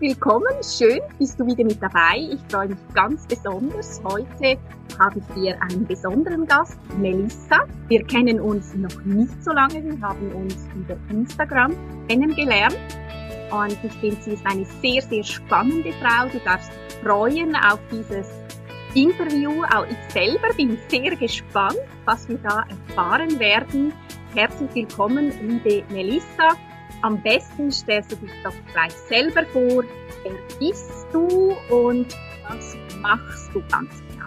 Willkommen, schön bist du wieder mit dabei. Ich freue mich ganz besonders. Heute habe ich hier einen besonderen Gast, Melissa. Wir kennen uns noch nicht so lange, wir haben uns über Instagram kennengelernt. Und ich finde, sie ist eine sehr, sehr spannende Frau. Du darfst freuen auf dieses Interview. Auch ich selber bin sehr gespannt, was wir da erfahren werden. Herzlich willkommen, liebe Melissa. Am besten stellst du dich doch gleich selber vor. Wer bist du und was machst du ganz genau?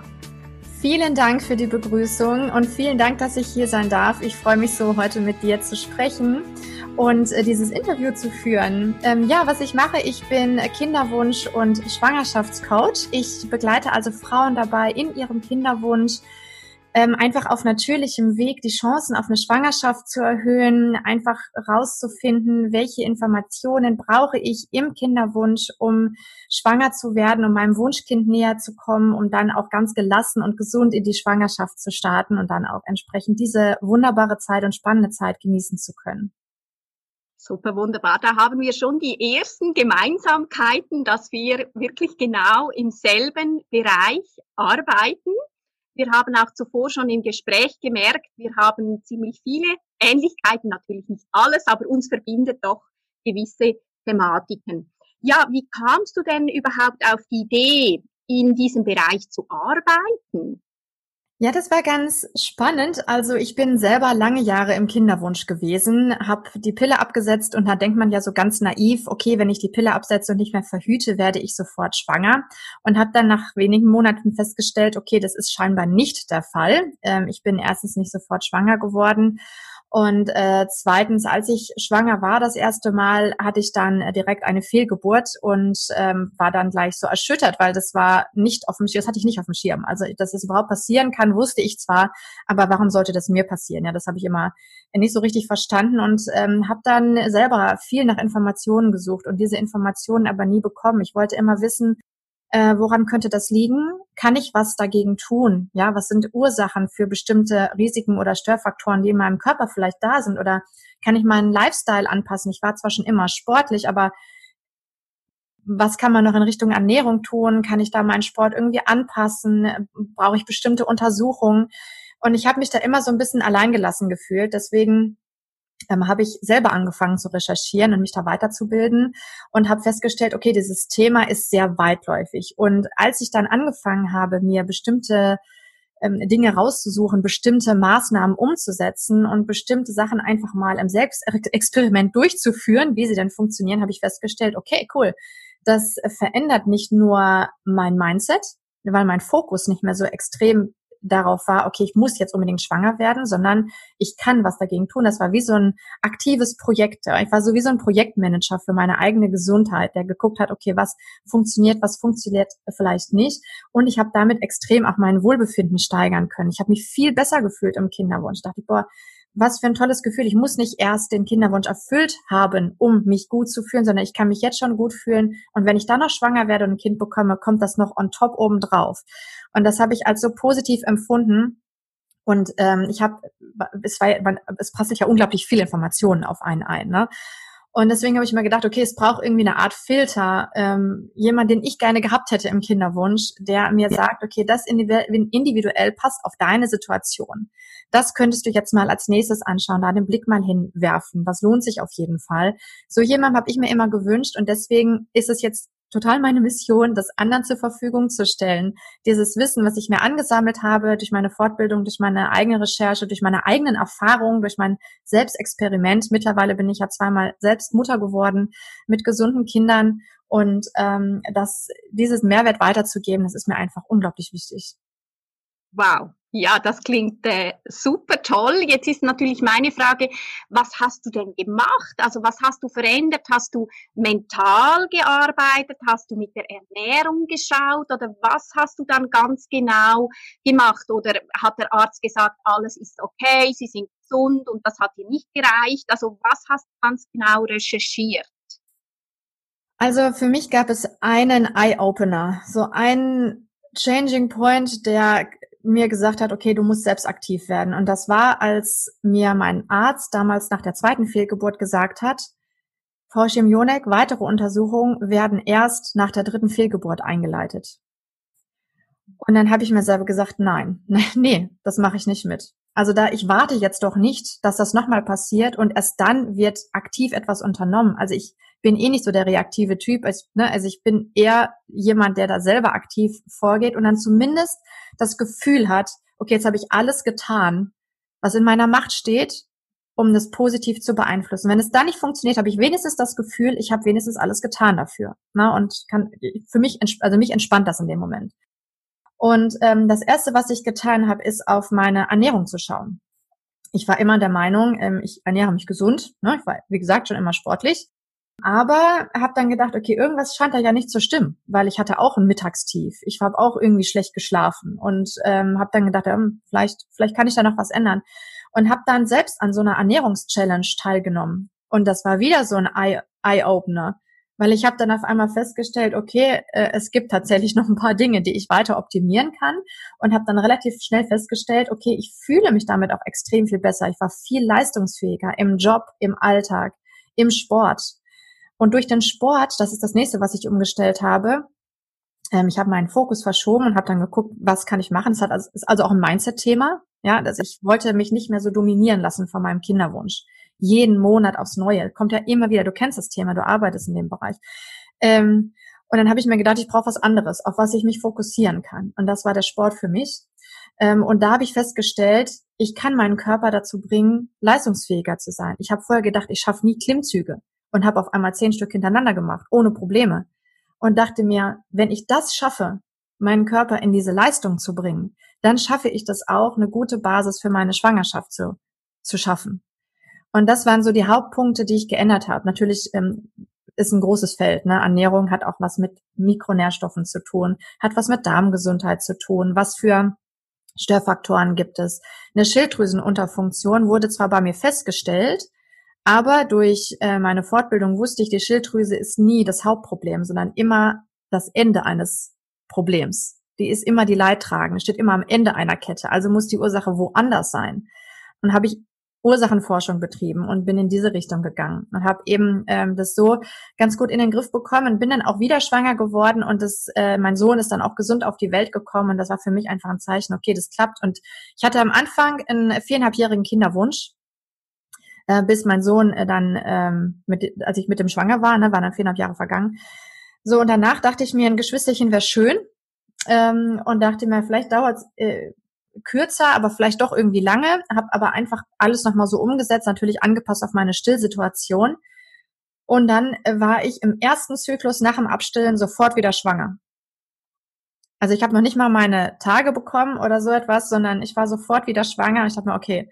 Vielen Dank für die Begrüßung und vielen Dank, dass ich hier sein darf. Ich freue mich so, heute mit dir zu sprechen und äh, dieses Interview zu führen. Ähm, ja, was ich mache, ich bin Kinderwunsch- und Schwangerschaftscoach. Ich begleite also Frauen dabei, in ihrem Kinderwunsch ähm, einfach auf natürlichem Weg die Chancen auf eine Schwangerschaft zu erhöhen, einfach rauszufinden, welche Informationen brauche ich im Kinderwunsch, um schwanger zu werden, um meinem Wunschkind näher zu kommen, um dann auch ganz gelassen und gesund in die Schwangerschaft zu starten und dann auch entsprechend diese wunderbare Zeit und spannende Zeit genießen zu können. Super wunderbar. Da haben wir schon die ersten Gemeinsamkeiten, dass wir wirklich genau im selben Bereich arbeiten. Wir haben auch zuvor schon im Gespräch gemerkt, wir haben ziemlich viele Ähnlichkeiten, natürlich nicht alles, aber uns verbindet doch gewisse Thematiken. Ja, wie kamst du denn überhaupt auf die Idee, in diesem Bereich zu arbeiten? Ja, das war ganz spannend. Also ich bin selber lange Jahre im Kinderwunsch gewesen, habe die Pille abgesetzt und da denkt man ja so ganz naiv, okay, wenn ich die Pille absetze und nicht mehr verhüte, werde ich sofort schwanger. Und habe dann nach wenigen Monaten festgestellt, okay, das ist scheinbar nicht der Fall. Ähm, ich bin erstens nicht sofort schwanger geworden und äh, zweitens, als ich schwanger war, das erste Mal, hatte ich dann äh, direkt eine Fehlgeburt und ähm, war dann gleich so erschüttert, weil das war nicht auf dem Schirm, das hatte ich nicht auf dem Schirm. Also, dass es überhaupt passieren kann, wusste ich zwar, aber warum sollte das mir passieren? Ja, das habe ich immer nicht so richtig verstanden und ähm, habe dann selber viel nach Informationen gesucht und diese Informationen aber nie bekommen. Ich wollte immer wissen, äh, woran könnte das liegen? Kann ich was dagegen tun? Ja, was sind Ursachen für bestimmte Risiken oder Störfaktoren, die in meinem Körper vielleicht da sind? Oder kann ich meinen Lifestyle anpassen? Ich war zwar schon immer sportlich, aber was kann man noch in Richtung Ernährung tun? Kann ich da meinen Sport irgendwie anpassen? Brauche ich bestimmte Untersuchungen? Und ich habe mich da immer so ein bisschen alleingelassen gefühlt. Deswegen ähm, habe ich selber angefangen zu recherchieren und mich da weiterzubilden und habe festgestellt, okay, dieses Thema ist sehr weitläufig. Und als ich dann angefangen habe, mir bestimmte ähm, Dinge rauszusuchen, bestimmte Maßnahmen umzusetzen und bestimmte Sachen einfach mal im Selbstexperiment durchzuführen, wie sie denn funktionieren, habe ich festgestellt, okay, cool, das verändert nicht nur mein Mindset, weil mein Fokus nicht mehr so extrem darauf war, okay, ich muss jetzt unbedingt schwanger werden, sondern ich kann was dagegen tun. Das war wie so ein aktives Projekt. Ich war so wie so ein Projektmanager für meine eigene Gesundheit, der geguckt hat, okay, was funktioniert, was funktioniert vielleicht nicht. Und ich habe damit extrem auch mein Wohlbefinden steigern können. Ich habe mich viel besser gefühlt im Kinderwunsch. Ich dachte, boah, was für ein tolles Gefühl. Ich muss nicht erst den Kinderwunsch erfüllt haben, um mich gut zu fühlen, sondern ich kann mich jetzt schon gut fühlen. Und wenn ich dann noch schwanger werde und ein Kind bekomme, kommt das noch on top oben drauf. Und das habe ich als so positiv empfunden. Und ähm, ich habe, es war, es passt sich ja unglaublich viel Informationen auf einen ein. Ne? Und deswegen habe ich mir gedacht, okay, es braucht irgendwie eine Art Filter, ähm, jemand, den ich gerne gehabt hätte im Kinderwunsch, der mir sagt, okay, das individuell passt auf deine Situation. Das könntest du jetzt mal als nächstes anschauen, da den Blick mal hinwerfen. Das lohnt sich auf jeden Fall. So jemand habe ich mir immer gewünscht und deswegen ist es jetzt total meine Mission, das anderen zur Verfügung zu stellen. Dieses Wissen, was ich mir angesammelt habe durch meine Fortbildung, durch meine eigene Recherche, durch meine eigenen Erfahrungen, durch mein Selbstexperiment. Mittlerweile bin ich ja zweimal selbst Mutter geworden mit gesunden Kindern und ähm, das, dieses Mehrwert weiterzugeben, das ist mir einfach unglaublich wichtig. Wow, Ja, das klingt äh, super toll. Jetzt ist natürlich meine Frage, was hast du denn gemacht? Also was hast du verändert? Hast du mental gearbeitet? Hast du mit der Ernährung geschaut? Oder was hast du dann ganz genau gemacht? Oder hat der Arzt gesagt, alles ist okay, Sie sind gesund und das hat dir nicht gereicht? Also was hast du ganz genau recherchiert? Also für mich gab es einen Eye-Opener, so einen Changing Point, der mir gesagt hat, okay, du musst selbst aktiv werden. Und das war, als mir mein Arzt damals nach der zweiten Fehlgeburt gesagt hat, Frau Schimionek, weitere Untersuchungen werden erst nach der dritten Fehlgeburt eingeleitet. Und dann habe ich mir selber gesagt, nein, nee, das mache ich nicht mit. Also da, ich warte jetzt doch nicht, dass das nochmal passiert und erst dann wird aktiv etwas unternommen. Also ich bin eh nicht so der reaktive Typ. Ich, ne, also ich bin eher jemand, der da selber aktiv vorgeht und dann zumindest das Gefühl hat, okay, jetzt habe ich alles getan, was in meiner Macht steht, um das positiv zu beeinflussen. Wenn es da nicht funktioniert, habe ich wenigstens das Gefühl, ich habe wenigstens alles getan dafür. Ne, und kann für mich, also mich entspannt das in dem Moment. Und ähm, das Erste, was ich getan habe, ist auf meine Ernährung zu schauen. Ich war immer der Meinung, ähm, ich ernähre mich gesund. Ne? Ich war, wie gesagt, schon immer sportlich. Aber habe dann gedacht, okay, irgendwas scheint da ja nicht zu stimmen, weil ich hatte auch ein Mittagstief. Ich habe auch irgendwie schlecht geschlafen und ähm, habe dann gedacht, ähm, vielleicht, vielleicht kann ich da noch was ändern. Und habe dann selbst an so einer Ernährungschallenge teilgenommen. Und das war wieder so ein Eye-Opener weil ich habe dann auf einmal festgestellt, okay, äh, es gibt tatsächlich noch ein paar Dinge, die ich weiter optimieren kann und habe dann relativ schnell festgestellt, okay, ich fühle mich damit auch extrem viel besser. Ich war viel leistungsfähiger im Job, im Alltag, im Sport. Und durch den Sport, das ist das nächste, was ich umgestellt habe, ähm, ich habe meinen Fokus verschoben und habe dann geguckt, was kann ich machen. Das hat also, ist also auch ein Mindset-Thema, ja, dass ich wollte mich nicht mehr so dominieren lassen von meinem Kinderwunsch jeden Monat aufs Neue. Kommt ja immer wieder. Du kennst das Thema, du arbeitest in dem Bereich. Ähm, und dann habe ich mir gedacht, ich brauche was anderes, auf was ich mich fokussieren kann. Und das war der Sport für mich. Ähm, und da habe ich festgestellt, ich kann meinen Körper dazu bringen, leistungsfähiger zu sein. Ich habe vorher gedacht, ich schaffe nie Klimmzüge und habe auf einmal zehn Stück hintereinander gemacht, ohne Probleme. Und dachte mir, wenn ich das schaffe, meinen Körper in diese Leistung zu bringen, dann schaffe ich das auch, eine gute Basis für meine Schwangerschaft zu, zu schaffen. Und das waren so die Hauptpunkte, die ich geändert habe. Natürlich ähm, ist ein großes Feld. Ne? Ernährung hat auch was mit Mikronährstoffen zu tun, hat was mit Darmgesundheit zu tun. Was für Störfaktoren gibt es? Eine Schilddrüsenunterfunktion wurde zwar bei mir festgestellt, aber durch äh, meine Fortbildung wusste ich, die Schilddrüse ist nie das Hauptproblem, sondern immer das Ende eines Problems. Die ist immer die Leidtragende, steht immer am Ende einer Kette. Also muss die Ursache woanders sein. Und habe ich Ursachenforschung betrieben und bin in diese Richtung gegangen und habe eben ähm, das so ganz gut in den Griff bekommen, bin dann auch wieder schwanger geworden und das, äh, mein Sohn ist dann auch gesund auf die Welt gekommen und das war für mich einfach ein Zeichen, okay, das klappt und ich hatte am Anfang einen viereinhalbjährigen Kinderwunsch, äh, bis mein Sohn äh, dann, ähm, mit, als ich mit dem schwanger war, ne, waren dann viereinhalb Jahre vergangen. So und danach dachte ich mir, ein Geschwisterchen wäre schön ähm, und dachte mir, vielleicht dauert es äh, kürzer, aber vielleicht doch irgendwie lange, habe aber einfach alles nochmal so umgesetzt, natürlich angepasst auf meine Stillsituation. Und dann war ich im ersten Zyklus nach dem Abstillen sofort wieder schwanger. Also ich habe noch nicht mal meine Tage bekommen oder so etwas, sondern ich war sofort wieder schwanger. Ich dachte mir, okay,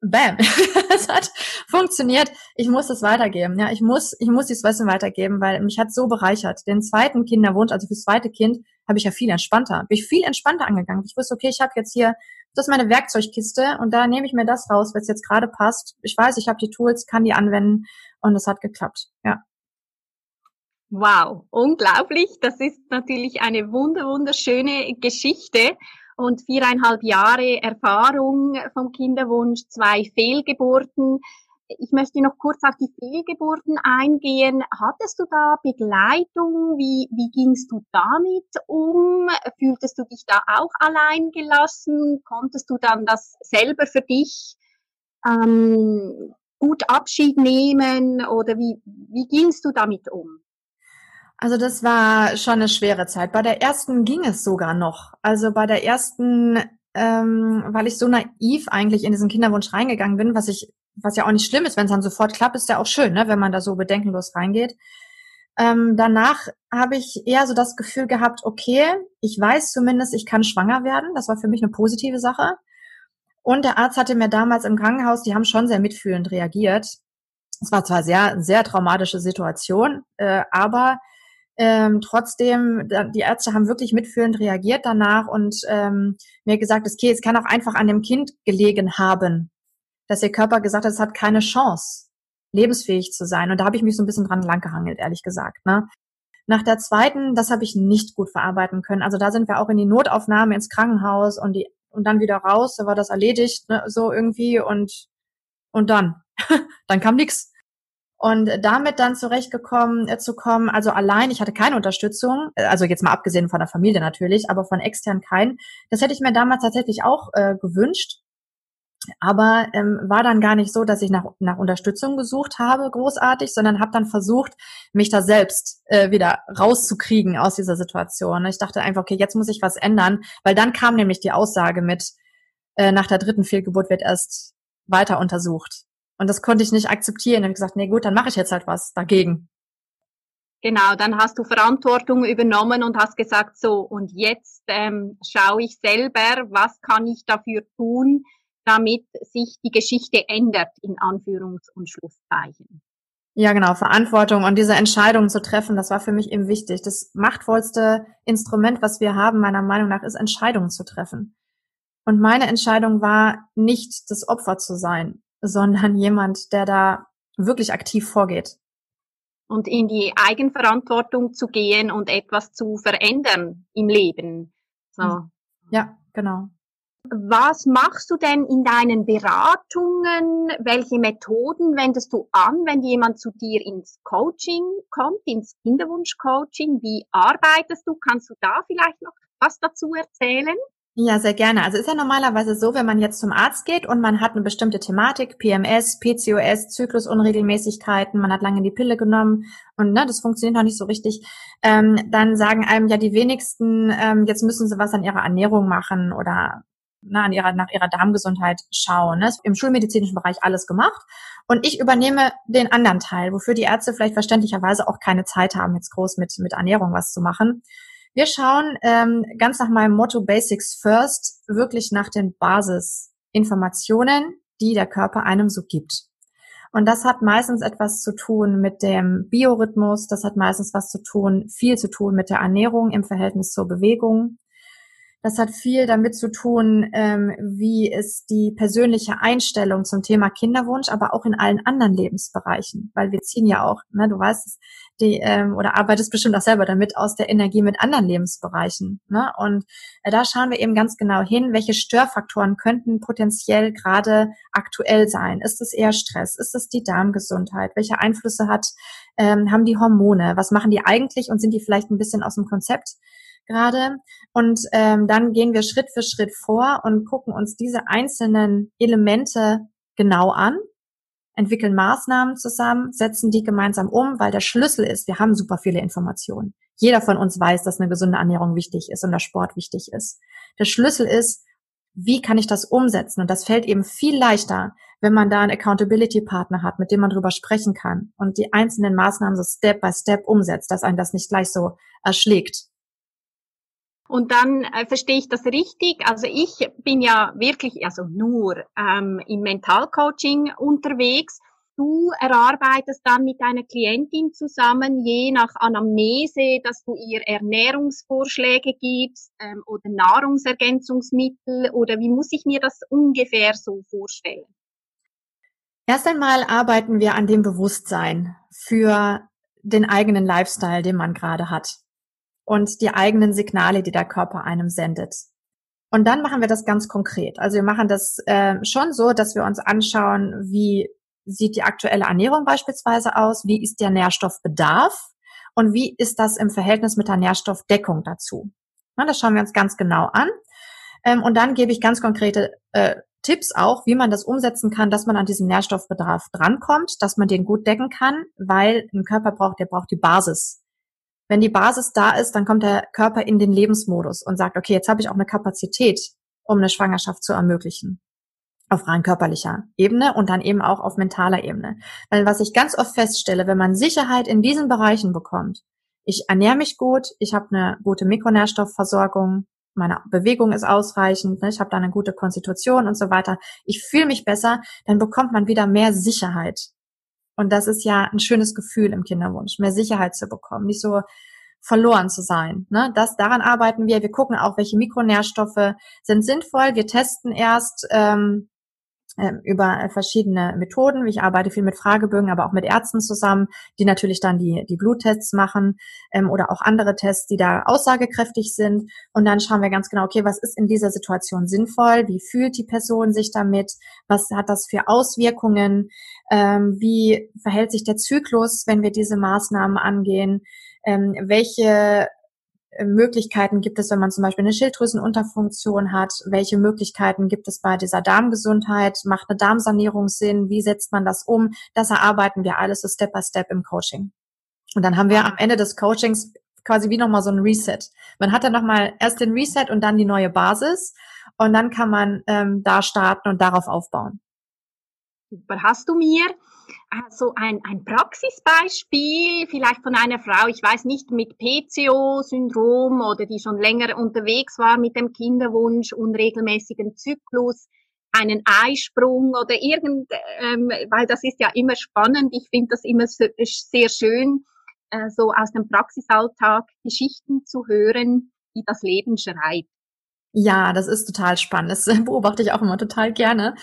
bam, es hat funktioniert. Ich muss es weitergeben. Ja, ich muss, ich muss dieses Wissen weitergeben, weil mich hat so bereichert. Den zweiten Kinderwunsch, also fürs zweite Kind, habe ich ja viel entspannter, bin ich viel entspannter angegangen. Ich wusste, okay, ich habe jetzt hier, das ist meine Werkzeugkiste und da nehme ich mir das raus, es jetzt gerade passt. Ich weiß, ich habe die Tools, kann die anwenden und es hat geklappt. Ja. Wow, unglaublich. Das ist natürlich eine wunder wunderschöne Geschichte und viereinhalb Jahre Erfahrung vom Kinderwunsch, zwei Fehlgeburten. Ich möchte noch kurz auf die Fehlgeburten eingehen. Hattest du da Begleitung? Wie, wie gingst du damit um? Fühltest du dich da auch allein gelassen? Konntest du dann das selber für dich ähm, gut Abschied nehmen? Oder wie, wie gingst du damit um? Also das war schon eine schwere Zeit. Bei der ersten ging es sogar noch. Also bei der ersten, ähm, weil ich so naiv eigentlich in diesen Kinderwunsch reingegangen bin, was ich, was ja auch nicht schlimm ist, wenn es dann sofort klappt, ist ja auch schön, ne, wenn man da so bedenkenlos reingeht. Ähm, danach habe ich eher so das Gefühl gehabt, okay, ich weiß zumindest, ich kann schwanger werden. Das war für mich eine positive Sache. Und der Arzt hatte mir damals im Krankenhaus, die haben schon sehr mitfühlend reagiert. Es war zwar sehr, sehr traumatische Situation, äh, aber ähm, trotzdem, die Ärzte haben wirklich mitfühlend reagiert danach und ähm, mir gesagt, okay, es kann auch einfach an dem Kind gelegen haben, dass ihr Körper gesagt hat, es hat keine Chance, lebensfähig zu sein. Und da habe ich mich so ein bisschen dran langgehangelt, ehrlich gesagt. Ne? Nach der zweiten, das habe ich nicht gut verarbeiten können. Also da sind wir auch in die Notaufnahme ins Krankenhaus und die und dann wieder raus, da war das erledigt, ne, so irgendwie und und dann, dann kam nix. Und damit dann zurechtgekommen äh, zu kommen, also allein, ich hatte keine Unterstützung, äh, also jetzt mal abgesehen von der Familie natürlich, aber von extern keinen. Das hätte ich mir damals tatsächlich auch äh, gewünscht. Aber ähm, war dann gar nicht so, dass ich nach, nach Unterstützung gesucht habe, großartig, sondern habe dann versucht, mich da selbst äh, wieder rauszukriegen aus dieser Situation. Ich dachte einfach, okay, jetzt muss ich was ändern, weil dann kam nämlich die Aussage mit, äh, nach der dritten Fehlgeburt wird erst weiter untersucht. Und das konnte ich nicht akzeptieren. Und gesagt, nee gut, dann mache ich jetzt halt was dagegen. Genau, dann hast du Verantwortung übernommen und hast gesagt, so, und jetzt ähm, schaue ich selber, was kann ich dafür tun, damit sich die Geschichte ändert, in Anführungs- und Schlusszeichen. Ja, genau, Verantwortung und diese Entscheidung zu treffen, das war für mich eben wichtig. Das machtvollste Instrument, was wir haben, meiner Meinung nach, ist Entscheidungen zu treffen. Und meine Entscheidung war, nicht das Opfer zu sein, sondern jemand, der da wirklich aktiv vorgeht. Und in die Eigenverantwortung zu gehen und etwas zu verändern im Leben. So. Ja, genau. Was machst du denn in deinen Beratungen? Welche Methoden wendest du an, wenn jemand zu dir ins Coaching kommt, ins Kinderwunsch-Coaching? Wie arbeitest du? Kannst du da vielleicht noch was dazu erzählen? Ja, sehr gerne. Also ist ja normalerweise so, wenn man jetzt zum Arzt geht und man hat eine bestimmte Thematik, PMS, PCOS, Zyklusunregelmäßigkeiten, man hat lange die Pille genommen und ne, das funktioniert noch nicht so richtig, ähm, dann sagen einem ja die wenigsten, ähm, jetzt müssen sie was an ihrer Ernährung machen oder na, an ihrer, nach ihrer Darmgesundheit schauen. Ne? Im schulmedizinischen Bereich alles gemacht. Und ich übernehme den anderen Teil, wofür die Ärzte vielleicht verständlicherweise auch keine Zeit haben, jetzt groß mit, mit Ernährung was zu machen. Wir schauen ähm, ganz nach meinem Motto Basics First wirklich nach den Basisinformationen, die der Körper einem so gibt. Und das hat meistens etwas zu tun mit dem Biorhythmus, das hat meistens was zu tun, viel zu tun mit der Ernährung im Verhältnis zur Bewegung. Das hat viel damit zu tun, ähm, wie ist die persönliche Einstellung zum Thema Kinderwunsch, aber auch in allen anderen Lebensbereichen, weil wir ziehen ja auch, ne, du weißt es, die ähm, oder arbeitest bestimmt auch selber damit aus der Energie mit anderen Lebensbereichen. Ne? Und äh, da schauen wir eben ganz genau hin, welche Störfaktoren könnten potenziell gerade aktuell sein. Ist es eher Stress? Ist es die Darmgesundheit? Welche Einflüsse hat ähm, haben die Hormone? Was machen die eigentlich und sind die vielleicht ein bisschen aus dem Konzept? gerade. Und ähm, dann gehen wir Schritt für Schritt vor und gucken uns diese einzelnen Elemente genau an, entwickeln Maßnahmen zusammen, setzen die gemeinsam um, weil der Schlüssel ist, wir haben super viele Informationen. Jeder von uns weiß, dass eine gesunde Ernährung wichtig ist und der Sport wichtig ist. Der Schlüssel ist, wie kann ich das umsetzen? Und das fällt eben viel leichter, wenn man da einen Accountability-Partner hat, mit dem man drüber sprechen kann und die einzelnen Maßnahmen so Step by Step umsetzt, dass einen das nicht gleich so erschlägt. Und dann äh, verstehe ich das richtig. Also ich bin ja wirklich, also nur ähm, im Mentalcoaching unterwegs. Du erarbeitest dann mit deiner Klientin zusammen, je nach Anamnese, dass du ihr Ernährungsvorschläge gibst ähm, oder Nahrungsergänzungsmittel oder wie muss ich mir das ungefähr so vorstellen? Erst einmal arbeiten wir an dem Bewusstsein für den eigenen Lifestyle, den man gerade hat und die eigenen Signale, die der Körper einem sendet. Und dann machen wir das ganz konkret. Also wir machen das äh, schon so, dass wir uns anschauen, wie sieht die aktuelle Ernährung beispielsweise aus, wie ist der Nährstoffbedarf und wie ist das im Verhältnis mit der Nährstoffdeckung dazu. Na, das schauen wir uns ganz genau an. Ähm, und dann gebe ich ganz konkrete äh, Tipps auch, wie man das umsetzen kann, dass man an diesen Nährstoffbedarf drankommt, dass man den gut decken kann, weil ein Körper braucht, der braucht die Basis. Wenn die Basis da ist, dann kommt der Körper in den Lebensmodus und sagt, okay, jetzt habe ich auch eine Kapazität, um eine Schwangerschaft zu ermöglichen. auf rein körperlicher Ebene und dann eben auch auf mentaler Ebene. Weil was ich ganz oft feststelle, wenn man Sicherheit in diesen Bereichen bekommt, ich ernähre mich gut, ich habe eine gute Mikronährstoffversorgung, meine Bewegung ist ausreichend, ne, ich habe da eine gute Konstitution und so weiter, ich fühle mich besser, dann bekommt man wieder mehr Sicherheit. Und das ist ja ein schönes Gefühl im Kinderwunsch, mehr Sicherheit zu bekommen, nicht so verloren zu sein. Ne? Das, daran arbeiten wir. Wir gucken auch, welche Mikronährstoffe sind sinnvoll. Wir testen erst ähm, über verschiedene Methoden. Ich arbeite viel mit Fragebögen, aber auch mit Ärzten zusammen, die natürlich dann die, die Bluttests machen ähm, oder auch andere Tests, die da aussagekräftig sind. Und dann schauen wir ganz genau, okay, was ist in dieser Situation sinnvoll? Wie fühlt die Person sich damit? Was hat das für Auswirkungen? Ähm, wie verhält sich der Zyklus, wenn wir diese Maßnahmen angehen? Ähm, welche äh, Möglichkeiten gibt es, wenn man zum Beispiel eine Schilddrüsenunterfunktion hat? Welche Möglichkeiten gibt es bei dieser Darmgesundheit? Macht eine Darmsanierung Sinn? Wie setzt man das um? Das erarbeiten wir alles so Step by Step im Coaching. Und dann haben wir am Ende des Coachings quasi wie nochmal so ein Reset. Man hat dann nochmal erst den Reset und dann die neue Basis. Und dann kann man ähm, da starten und darauf aufbauen. Super. Hast du mir so ein, ein Praxisbeispiel vielleicht von einer Frau, ich weiß nicht, mit PCO-Syndrom oder die schon länger unterwegs war mit dem Kinderwunsch, unregelmäßigen Zyklus, einen Eisprung oder irgend, ähm, weil das ist ja immer spannend. Ich finde das immer sehr schön, äh, so aus dem Praxisalltag Geschichten zu hören, die das Leben schreibt. Ja, das ist total spannend. Das beobachte ich auch immer total gerne.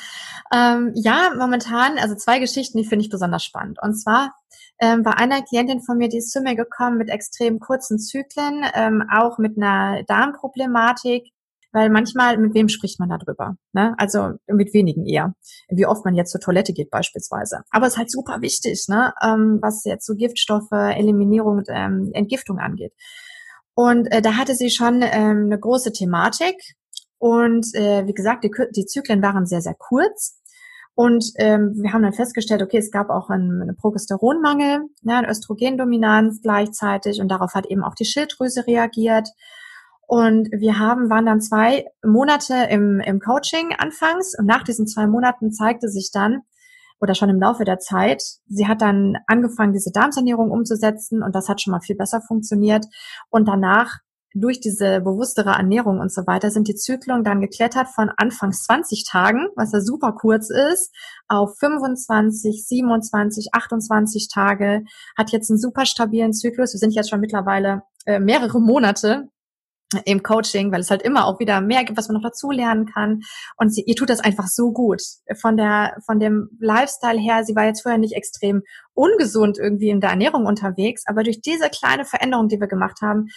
Ähm, ja, momentan, also zwei Geschichten, die finde ich besonders spannend. Und zwar ähm, war eine Klientin von mir, die ist zu mir gekommen mit extrem kurzen Zyklen, ähm, auch mit einer Darmproblematik, weil manchmal, mit wem spricht man darüber? Ne? Also mit wenigen eher. Wie oft man jetzt zur Toilette geht beispielsweise. Aber es ist halt super wichtig, ne? ähm, was jetzt so Giftstoffe, Eliminierung ähm, Entgiftung angeht. Und äh, da hatte sie schon ähm, eine große Thematik. Und äh, wie gesagt, die, die Zyklen waren sehr, sehr kurz. Und ähm, wir haben dann festgestellt, okay, es gab auch einen, einen Progesteronmangel, ja, eine Östrogendominanz gleichzeitig und darauf hat eben auch die Schilddrüse reagiert. Und wir haben, waren dann zwei Monate im, im Coaching anfangs und nach diesen zwei Monaten zeigte sich dann, oder schon im Laufe der Zeit. Sie hat dann angefangen, diese Darmsanierung umzusetzen und das hat schon mal viel besser funktioniert. Und danach durch diese bewusstere Ernährung und so weiter sind die Zyklen dann geklettert von anfangs 20 Tagen, was ja super kurz ist, auf 25, 27, 28 Tage, hat jetzt einen super stabilen Zyklus. Wir sind jetzt schon mittlerweile äh, mehrere Monate im Coaching, weil es halt immer auch wieder mehr gibt, was man noch dazu lernen kann. Und sie, ihr tut das einfach so gut. Von der, von dem Lifestyle her, sie war jetzt vorher nicht extrem ungesund irgendwie in der Ernährung unterwegs, aber durch diese kleine Veränderung, die wir gemacht haben,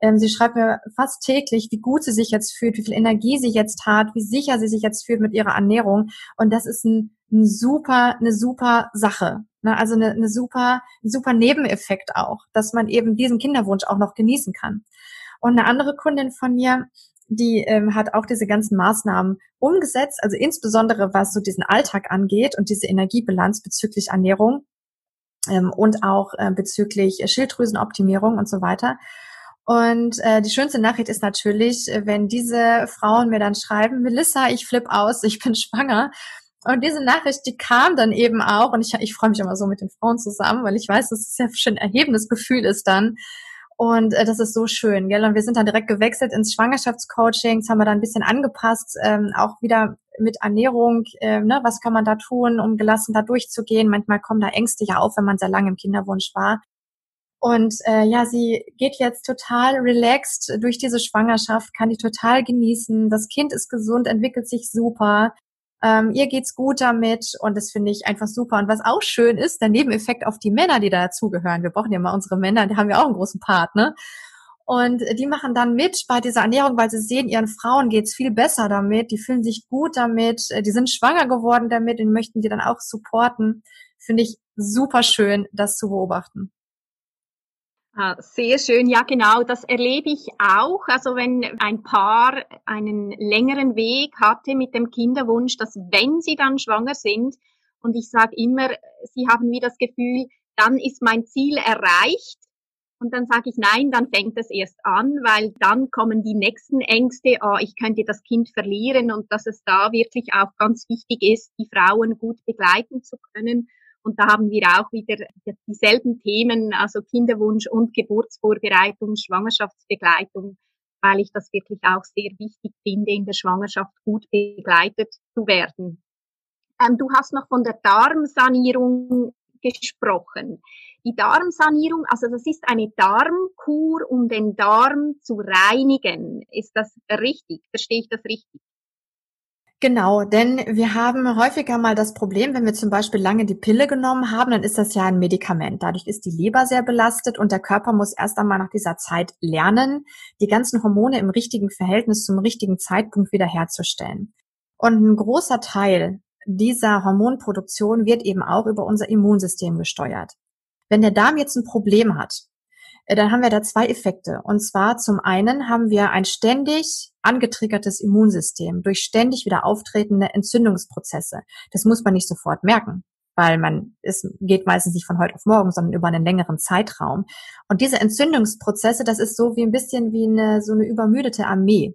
ähm, sie schreibt mir fast täglich, wie gut sie sich jetzt fühlt, wie viel Energie sie jetzt hat, wie sicher sie sich jetzt fühlt mit ihrer Ernährung. Und das ist ein, ein super, eine super Sache. Ne? Also eine, eine super, super Nebeneffekt auch, dass man eben diesen Kinderwunsch auch noch genießen kann. Und eine andere Kundin von mir, die ähm, hat auch diese ganzen Maßnahmen umgesetzt, also insbesondere was so diesen Alltag angeht und diese Energiebilanz bezüglich Ernährung ähm, und auch äh, bezüglich Schilddrüsenoptimierung und so weiter. Und äh, die schönste Nachricht ist natürlich, wenn diese Frauen mir dann schreiben, Melissa, ich flipp aus, ich bin schwanger. Und diese Nachricht, die kam dann eben auch, und ich, ich freue mich immer so mit den Frauen zusammen, weil ich weiß, dass es ja schon ein erhebendes Gefühl ist dann, und äh, das ist so schön, gell? Und wir sind dann direkt gewechselt ins Schwangerschaftscoaching, das haben wir dann ein bisschen angepasst, ähm, auch wieder mit Ernährung, äh, ne, was kann man da tun, um gelassen da durchzugehen. Manchmal kommen da Ängste ja auf, wenn man sehr lange im Kinderwunsch war. Und äh, ja, sie geht jetzt total relaxed durch diese Schwangerschaft, kann die total genießen. Das Kind ist gesund, entwickelt sich super. Ähm, ihr geht's gut damit und das finde ich einfach super. Und was auch schön ist, der Nebeneffekt auf die Männer, die da dazugehören. Wir brauchen ja mal unsere Männer, die haben ja auch einen großen Part, ne? Und die machen dann mit bei dieser Ernährung, weil sie sehen, ihren Frauen geht's viel besser damit, die fühlen sich gut damit, äh, die sind schwanger geworden damit und möchten die dann auch supporten. Finde ich super schön, das zu beobachten. Ah, sehr schön, ja genau, das erlebe ich auch. Also wenn ein Paar einen längeren Weg hatte mit dem Kinderwunsch, dass wenn sie dann schwanger sind, und ich sage immer, sie haben wie das Gefühl, dann ist mein Ziel erreicht, Und dann sage ich, nein, dann fängt es erst an, weil dann kommen die nächsten Ängste, oh, ich könnte das Kind verlieren und dass es da wirklich auch ganz wichtig ist, die Frauen gut begleiten zu können. Und da haben wir auch wieder dieselben Themen, also Kinderwunsch und Geburtsvorbereitung, Schwangerschaftsbegleitung, weil ich das wirklich auch sehr wichtig finde, in der Schwangerschaft gut begleitet zu werden. Ähm, du hast noch von der Darmsanierung gesprochen. Die Darmsanierung, also das ist eine Darmkur, um den Darm zu reinigen. Ist das richtig? Verstehe ich das richtig? Genau, denn wir haben häufiger mal das Problem, wenn wir zum Beispiel lange die Pille genommen haben, dann ist das ja ein Medikament. Dadurch ist die Leber sehr belastet und der Körper muss erst einmal nach dieser Zeit lernen, die ganzen Hormone im richtigen Verhältnis zum richtigen Zeitpunkt wiederherzustellen. Und ein großer Teil dieser Hormonproduktion wird eben auch über unser Immunsystem gesteuert. Wenn der Darm jetzt ein Problem hat, dann haben wir da zwei Effekte. Und zwar zum einen haben wir ein ständig angetriggertes Immunsystem durch ständig wieder auftretende Entzündungsprozesse. Das muss man nicht sofort merken, weil man, es geht meistens nicht von heute auf morgen, sondern über einen längeren Zeitraum. Und diese Entzündungsprozesse, das ist so wie ein bisschen wie eine, so eine übermüdete Armee.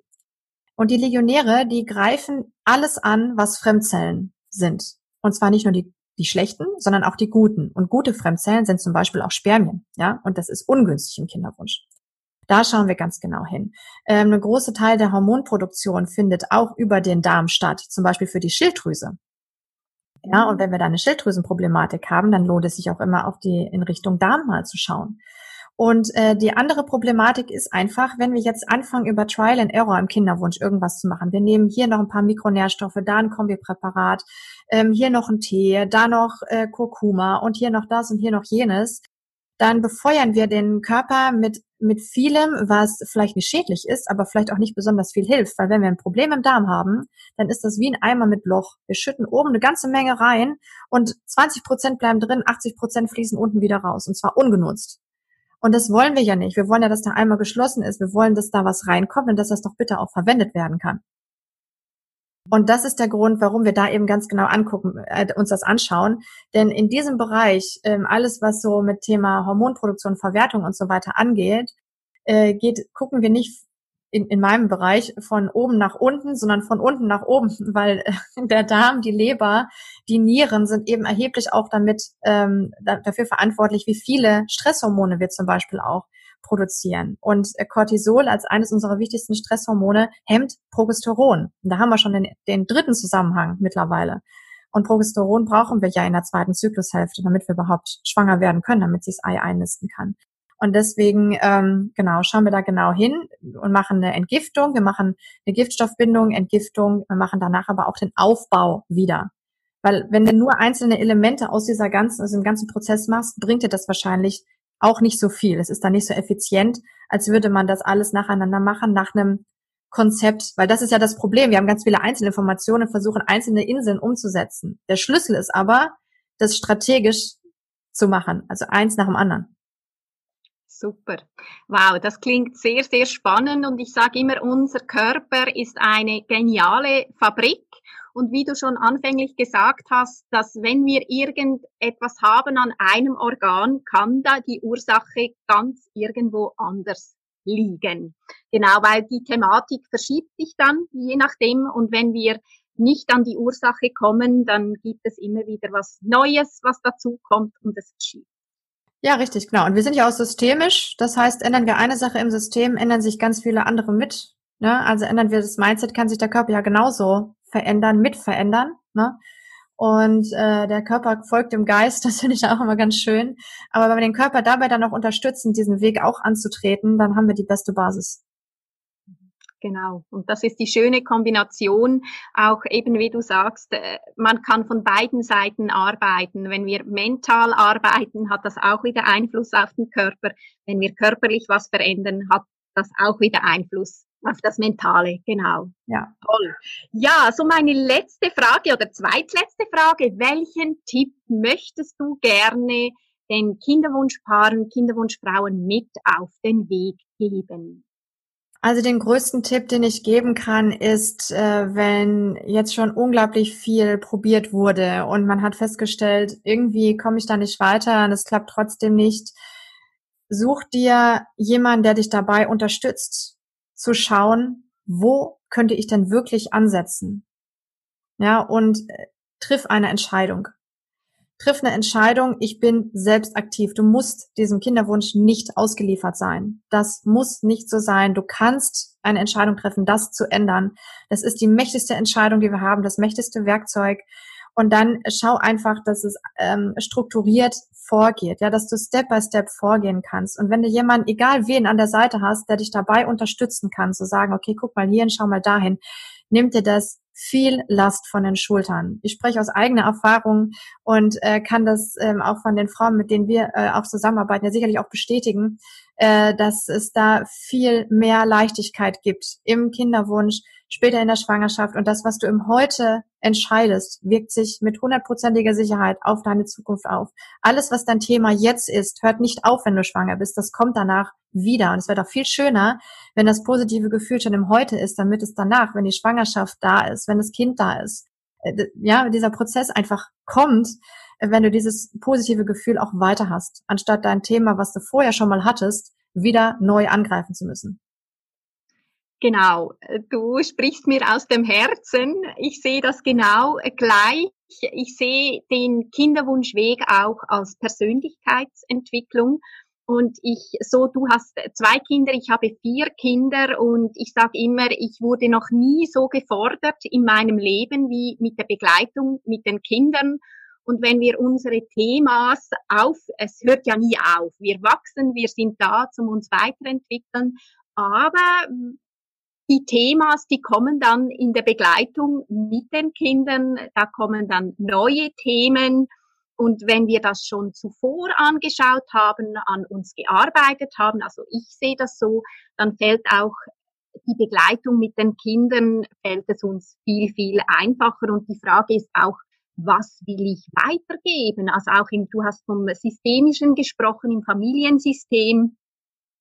Und die Legionäre, die greifen alles an, was Fremdzellen sind. Und zwar nicht nur die die schlechten, sondern auch die guten. Und gute Fremdzellen sind zum Beispiel auch Spermien, ja, und das ist ungünstig im Kinderwunsch. Da schauen wir ganz genau hin. Ähm, ein großer Teil der Hormonproduktion findet auch über den Darm statt, zum Beispiel für die Schilddrüse. Ja, und wenn wir da eine Schilddrüsenproblematik haben, dann lohnt es sich auch immer auf die in Richtung Darm mal zu schauen. Und äh, die andere Problematik ist einfach, wenn wir jetzt anfangen, über Trial and Error im Kinderwunsch irgendwas zu machen. Wir nehmen hier noch ein paar Mikronährstoffe, da ein Kombipräparat, ähm, hier noch ein Tee, da noch äh, Kurkuma und hier noch das und hier noch jenes. Dann befeuern wir den Körper mit, mit vielem, was vielleicht nicht schädlich ist, aber vielleicht auch nicht besonders viel hilft. Weil wenn wir ein Problem im Darm haben, dann ist das wie ein Eimer mit Loch. Wir schütten oben eine ganze Menge rein und 20 Prozent bleiben drin, 80 Prozent fließen unten wieder raus und zwar ungenutzt. Und das wollen wir ja nicht. Wir wollen ja, dass der Eimer geschlossen ist. Wir wollen, dass da was reinkommt und dass das doch bitte auch verwendet werden kann. Und das ist der Grund, warum wir da eben ganz genau angucken, äh, uns das anschauen. Denn in diesem Bereich, ähm, alles was so mit Thema Hormonproduktion, Verwertung und so weiter angeht, äh, geht, gucken wir nicht in, in meinem Bereich von oben nach unten, sondern von unten nach oben, weil äh, der Darm, die Leber, die Nieren sind eben erheblich auch damit ähm, da, dafür verantwortlich, wie viele Stresshormone wir zum Beispiel auch produzieren. Und äh, Cortisol als eines unserer wichtigsten Stresshormone hemmt Progesteron. Und da haben wir schon den, den dritten Zusammenhang mittlerweile. Und Progesteron brauchen wir ja in der zweiten Zyklushälfte, damit wir überhaupt schwanger werden können, damit sich das Ei einnisten kann. Und deswegen, ähm, genau, schauen wir da genau hin und machen eine Entgiftung. Wir machen eine Giftstoffbindung, Entgiftung. Wir machen danach aber auch den Aufbau wieder. Weil wenn du nur einzelne Elemente aus dieser ganzen, aus dem ganzen Prozess machst, bringt dir das wahrscheinlich auch nicht so viel. Es ist dann nicht so effizient, als würde man das alles nacheinander machen, nach einem Konzept, weil das ist ja das Problem. Wir haben ganz viele Einzelinformationen, versuchen einzelne Inseln umzusetzen. Der Schlüssel ist aber, das strategisch zu machen, also eins nach dem anderen. Super. Wow, das klingt sehr, sehr spannend und ich sage immer, unser Körper ist eine geniale Fabrik und wie du schon anfänglich gesagt hast, dass wenn wir irgendetwas haben an einem Organ, kann da die Ursache ganz irgendwo anders liegen. Genau, weil die Thematik verschiebt sich dann, je nachdem. Und wenn wir nicht an die Ursache kommen, dann gibt es immer wieder was Neues, was dazu kommt und es geschieht. Ja, richtig, genau. Und wir sind ja auch systemisch. Das heißt, ändern wir eine Sache im System, ändern sich ganz viele andere mit. Ne? Also ändern wir das Mindset, kann sich der Körper ja genauso verändern, mit verändern. Ne? Und äh, der Körper folgt dem Geist, das finde ich auch immer ganz schön. Aber wenn wir den Körper dabei dann noch unterstützen, diesen Weg auch anzutreten, dann haben wir die beste Basis. Genau. Und das ist die schöne Kombination, auch eben wie du sagst, äh, man kann von beiden Seiten arbeiten. Wenn wir mental arbeiten, hat das auch wieder Einfluss auf den Körper. Wenn wir körperlich was verändern, hat das auch wieder Einfluss auf das Mentale. Genau. Ja. Toll. Ja, so meine letzte Frage oder zweitletzte Frage. Welchen Tipp möchtest du gerne den Kinderwunschpaaren, Kinderwunschfrauen mit auf den Weg geben? Also den größten Tipp, den ich geben kann, ist, äh, wenn jetzt schon unglaublich viel probiert wurde und man hat festgestellt, irgendwie komme ich da nicht weiter und es klappt trotzdem nicht, such dir jemanden, der dich dabei unterstützt, zu schauen, wo könnte ich denn wirklich ansetzen? Ja, und äh, triff eine Entscheidung. Triff eine Entscheidung, ich bin selbst aktiv. Du musst diesem Kinderwunsch nicht ausgeliefert sein. Das muss nicht so sein. Du kannst eine Entscheidung treffen, das zu ändern. Das ist die mächtigste Entscheidung, die wir haben, das mächtigste Werkzeug. Und dann schau einfach, dass es ähm, strukturiert vorgeht, ja, dass du Step by Step vorgehen kannst. Und wenn du jemanden, egal wen an der Seite hast, der dich dabei unterstützen kann, zu sagen, okay, guck mal hier und schau mal dahin, nimmt dir das viel Last von den Schultern. Ich spreche aus eigener Erfahrung und äh, kann das ähm, auch von den Frauen, mit denen wir äh, auch zusammenarbeiten, ja sicherlich auch bestätigen, äh, dass es da viel mehr Leichtigkeit gibt im Kinderwunsch, später in der Schwangerschaft und das, was du im Heute entscheidest, wirkt sich mit hundertprozentiger Sicherheit auf deine Zukunft auf. Alles, was dein Thema jetzt ist, hört nicht auf, wenn du schwanger bist. Das kommt danach wieder. Und es wäre doch viel schöner, wenn das positive Gefühl schon im Heute ist, damit es danach, wenn die Schwangerschaft da ist, wenn das Kind da ist, äh, ja, dieser Prozess einfach kommt, äh, wenn du dieses positive Gefühl auch weiter hast, anstatt dein Thema, was du vorher schon mal hattest, wieder neu angreifen zu müssen. Genau, du sprichst mir aus dem Herzen. Ich sehe das genau gleich. Ich sehe den Kinderwunschweg auch als Persönlichkeitsentwicklung. Und ich, so, du hast zwei Kinder, ich habe vier Kinder und ich sage immer, ich wurde noch nie so gefordert in meinem Leben wie mit der Begleitung mit den Kindern. Und wenn wir unsere Themas auf, es hört ja nie auf. Wir wachsen, wir sind da, zum uns weiterentwickeln. Aber die Themas, die kommen dann in der Begleitung mit den Kindern, da kommen dann neue Themen. Und wenn wir das schon zuvor angeschaut haben, an uns gearbeitet haben, also ich sehe das so, dann fällt auch die Begleitung mit den Kindern, fällt es uns viel, viel einfacher. Und die Frage ist auch, was will ich weitergeben? Also auch im, du hast vom Systemischen gesprochen, im Familiensystem,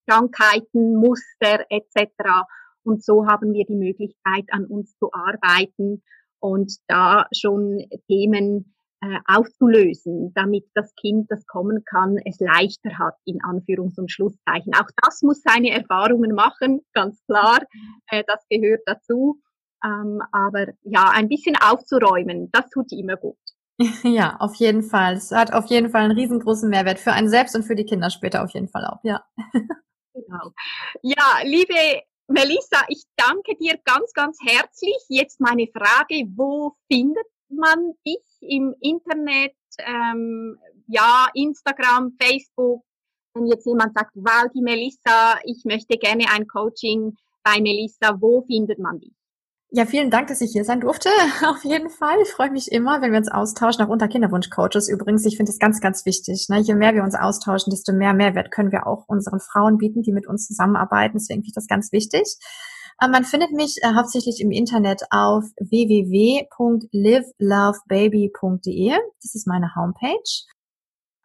Krankheiten, Muster etc. Und so haben wir die Möglichkeit, an uns zu arbeiten und da schon Themen äh, aufzulösen, damit das Kind, das kommen kann, es leichter hat, in Anführungs- und Schlusszeichen. Auch das muss seine Erfahrungen machen, ganz klar. Äh, das gehört dazu. Ähm, aber ja, ein bisschen aufzuräumen, das tut immer gut. Ja, auf jeden Fall. Es hat auf jeden Fall einen riesengroßen Mehrwert für einen selbst und für die Kinder später auf jeden Fall auch, ja. Genau. Ja, liebe Melissa, ich danke dir ganz, ganz herzlich. Jetzt meine Frage, wo findet man dich im Internet, ähm, ja, Instagram, Facebook? Wenn jetzt jemand sagt, wow, die Melissa, ich möchte gerne ein Coaching bei Melissa, wo findet man dich? Ja, vielen Dank, dass ich hier sein durfte. Auf jeden Fall. Ich freue mich immer, wenn wir uns austauschen, auch unter Kinderwunschcoaches. Übrigens, ich finde es ganz, ganz wichtig. Ne? Je mehr wir uns austauschen, desto mehr Mehrwert können wir auch unseren Frauen bieten, die mit uns zusammenarbeiten. Deswegen finde ich das ganz wichtig. Äh, man findet mich äh, hauptsächlich im Internet auf www.livelovebaby.de. Das ist meine Homepage.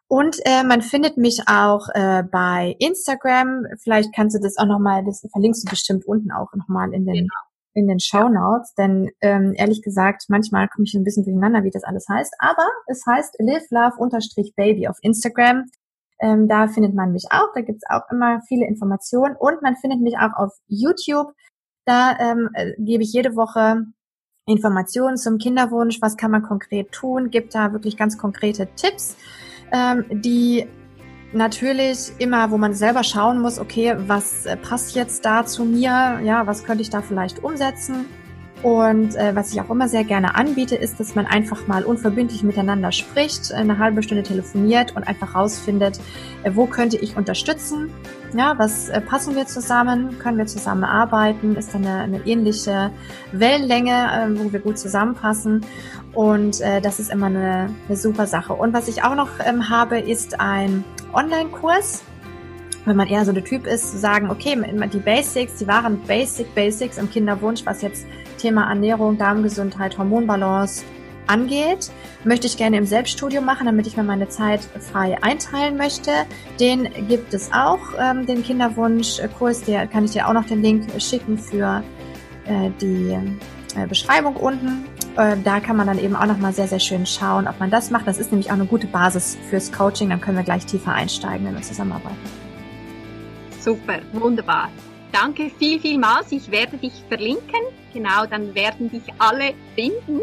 Und äh, man findet mich auch äh, bei Instagram. Vielleicht kannst du das auch nochmal, das verlinkst du bestimmt unten auch nochmal in den genau in den Show Notes, denn ähm, ehrlich gesagt, manchmal komme ich ein bisschen durcheinander, wie das alles heißt. Aber es heißt live love baby auf Instagram. Ähm, da findet man mich auch. Da gibt's auch immer viele Informationen und man findet mich auch auf YouTube. Da ähm, äh, gebe ich jede Woche Informationen zum Kinderwunsch. Was kann man konkret tun? Gibt da wirklich ganz konkrete Tipps, ähm, die natürlich immer, wo man selber schauen muss, okay, was äh, passt jetzt da zu mir? Ja, was könnte ich da vielleicht umsetzen? Und äh, was ich auch immer sehr gerne anbiete, ist, dass man einfach mal unverbindlich miteinander spricht, eine halbe Stunde telefoniert und einfach rausfindet, äh, wo könnte ich unterstützen? Ja, was äh, passen wir zusammen? Können wir zusammen arbeiten? Ist da eine, eine ähnliche Wellenlänge, äh, wo wir gut zusammenpassen? Und äh, das ist immer eine, eine super Sache. Und was ich auch noch ähm, habe, ist ein Online-Kurs wenn man eher so der Typ ist, zu sagen, okay, die Basics, die wahren Basic Basics im Kinderwunsch, was jetzt Thema Ernährung, Darmgesundheit, Hormonbalance angeht, möchte ich gerne im Selbststudium machen, damit ich mir meine Zeit frei einteilen möchte. Den gibt es auch, ähm, den Kinderwunschkurs, der kann ich dir auch noch den Link schicken für äh, die äh, Beschreibung unten. Äh, da kann man dann eben auch nochmal sehr, sehr schön schauen, ob man das macht. Das ist nämlich auch eine gute Basis fürs Coaching. Dann können wir gleich tiefer einsteigen, wenn wir zusammenarbeiten. Super, wunderbar. Danke viel, vielmals. Ich werde dich verlinken. Genau, dann werden dich alle finden.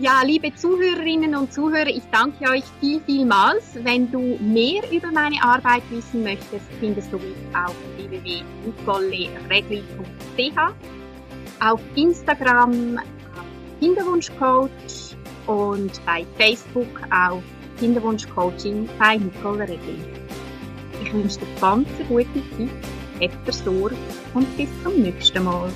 Ja, liebe Zuhörerinnen und Zuhörer, ich danke euch viel, vielmals. Wenn du mehr über meine Arbeit wissen möchtest, findest du mich auf www.nicoleregli.ch, auf Instagram Kinderwunschcoach und bei Facebook auf Kinderwunschcoaching bei Nicole Regli. Ich wünsche dir ganz eine gute Zeit, habt Sorge und bis zum nächsten Mal.